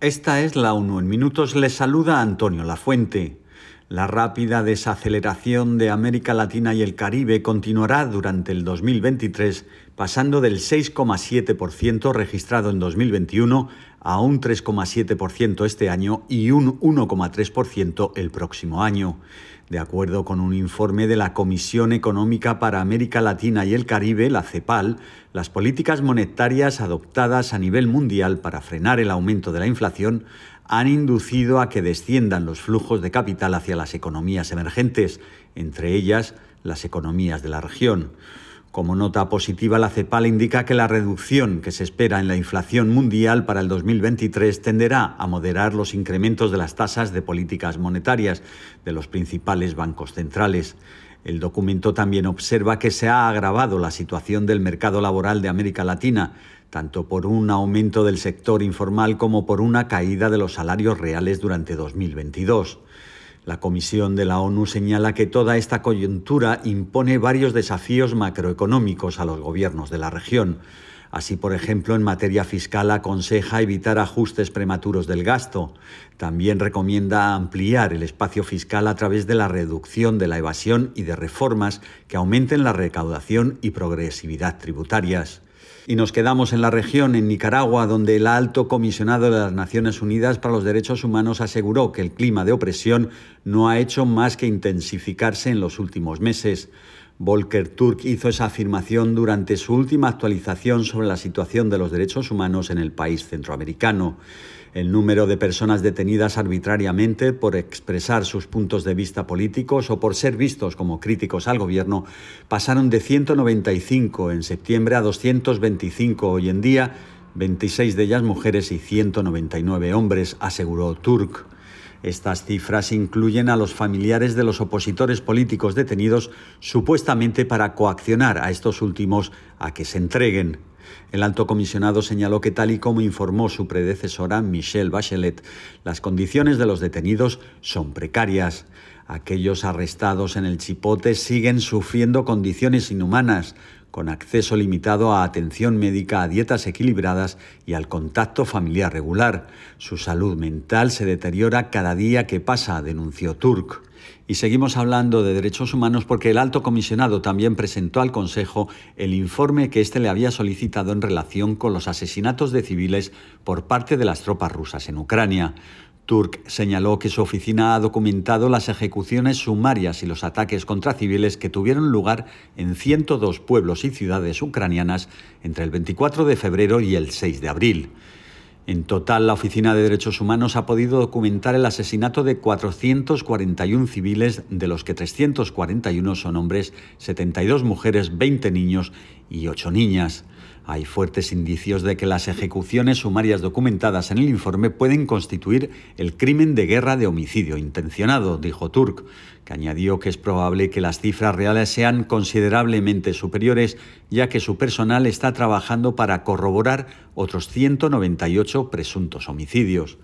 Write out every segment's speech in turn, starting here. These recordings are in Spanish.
Esta es la ONU. En minutos les saluda Antonio Lafuente. La rápida desaceleración de América Latina y el Caribe continuará durante el 2023, pasando del 6,7% registrado en 2021 a un 3,7% este año y un 1,3% el próximo año. De acuerdo con un informe de la Comisión Económica para América Latina y el Caribe, la CEPAL, las políticas monetarias adoptadas a nivel mundial para frenar el aumento de la inflación han inducido a que desciendan los flujos de capital hacia las economías emergentes, entre ellas las economías de la región. Como nota positiva, la CEPAL indica que la reducción que se espera en la inflación mundial para el 2023 tenderá a moderar los incrementos de las tasas de políticas monetarias de los principales bancos centrales. El documento también observa que se ha agravado la situación del mercado laboral de América Latina, tanto por un aumento del sector informal como por una caída de los salarios reales durante 2022. La Comisión de la ONU señala que toda esta coyuntura impone varios desafíos macroeconómicos a los gobiernos de la región. Así, por ejemplo, en materia fiscal aconseja evitar ajustes prematuros del gasto. También recomienda ampliar el espacio fiscal a través de la reducción de la evasión y de reformas que aumenten la recaudación y progresividad tributarias. Y nos quedamos en la región, en Nicaragua, donde el alto comisionado de las Naciones Unidas para los Derechos Humanos aseguró que el clima de opresión no ha hecho más que intensificarse en los últimos meses. Volker Turk hizo esa afirmación durante su última actualización sobre la situación de los derechos humanos en el país centroamericano. El número de personas detenidas arbitrariamente por expresar sus puntos de vista políticos o por ser vistos como críticos al gobierno pasaron de 195 en septiembre a 225 hoy en día, 26 de ellas mujeres y 199 hombres, aseguró Turk. Estas cifras incluyen a los familiares de los opositores políticos detenidos supuestamente para coaccionar a estos últimos a que se entreguen. El alto comisionado señaló que tal y como informó su predecesora Michelle Bachelet, las condiciones de los detenidos son precarias. Aquellos arrestados en el Chipote siguen sufriendo condiciones inhumanas, con acceso limitado a atención médica, a dietas equilibradas y al contacto familiar regular. Su salud mental se deteriora cada día que pasa, denunció Turk. Y seguimos hablando de derechos humanos porque el alto comisionado también presentó al Consejo el informe que éste le había solicitado en relación con los asesinatos de civiles por parte de las tropas rusas en Ucrania. Turk señaló que su oficina ha documentado las ejecuciones sumarias y los ataques contra civiles que tuvieron lugar en 102 pueblos y ciudades ucranianas entre el 24 de febrero y el 6 de abril. En total, la Oficina de Derechos Humanos ha podido documentar el asesinato de 441 civiles, de los que 341 son hombres, 72 mujeres, 20 niños y 8 niñas. Hay fuertes indicios de que las ejecuciones sumarias documentadas en el informe pueden constituir el crimen de guerra de homicidio intencionado, dijo Turk, que añadió que es probable que las cifras reales sean considerablemente superiores, ya que su personal está trabajando para corroborar otros 198 presuntos homicidios.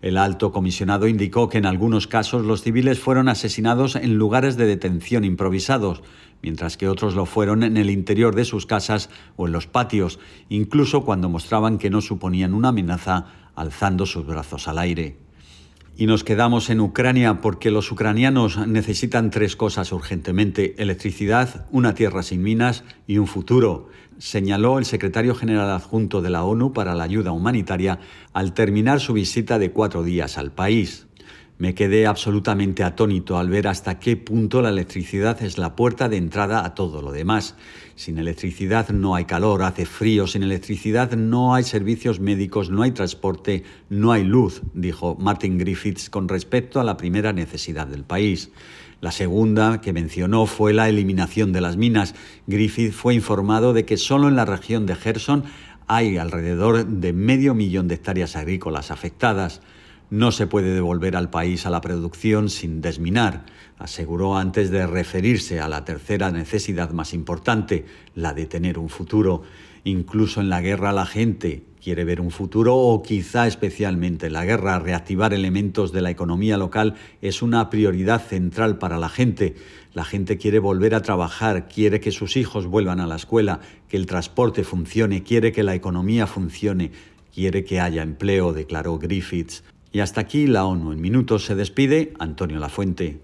El alto comisionado indicó que en algunos casos los civiles fueron asesinados en lugares de detención improvisados, mientras que otros lo fueron en el interior de sus casas o en los patios, incluso cuando mostraban que no suponían una amenaza alzando sus brazos al aire. Y nos quedamos en Ucrania porque los ucranianos necesitan tres cosas urgentemente, electricidad, una tierra sin minas y un futuro, señaló el secretario general adjunto de la ONU para la ayuda humanitaria al terminar su visita de cuatro días al país. Me quedé absolutamente atónito al ver hasta qué punto la electricidad es la puerta de entrada a todo lo demás. Sin electricidad no hay calor, hace frío, sin electricidad no hay servicios médicos, no hay transporte, no hay luz, dijo Martin Griffiths con respecto a la primera necesidad del país. La segunda que mencionó fue la eliminación de las minas. Griffith fue informado de que solo en la región de Gerson hay alrededor de medio millón de hectáreas agrícolas afectadas. No se puede devolver al país a la producción sin desminar, aseguró antes de referirse a la tercera necesidad más importante, la de tener un futuro. Incluso en la guerra la gente quiere ver un futuro o quizá especialmente en la guerra, reactivar elementos de la economía local es una prioridad central para la gente. La gente quiere volver a trabajar, quiere que sus hijos vuelvan a la escuela, que el transporte funcione, quiere que la economía funcione quiere que haya empleo, declaró Griffiths. Y hasta aquí la ONU en minutos se despide Antonio Lafuente.